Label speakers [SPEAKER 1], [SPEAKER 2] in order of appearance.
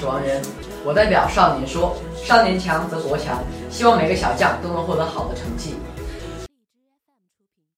[SPEAKER 1] 是王源，我代表少年说：少年强则国强，希望每个小将都能获得好的成绩。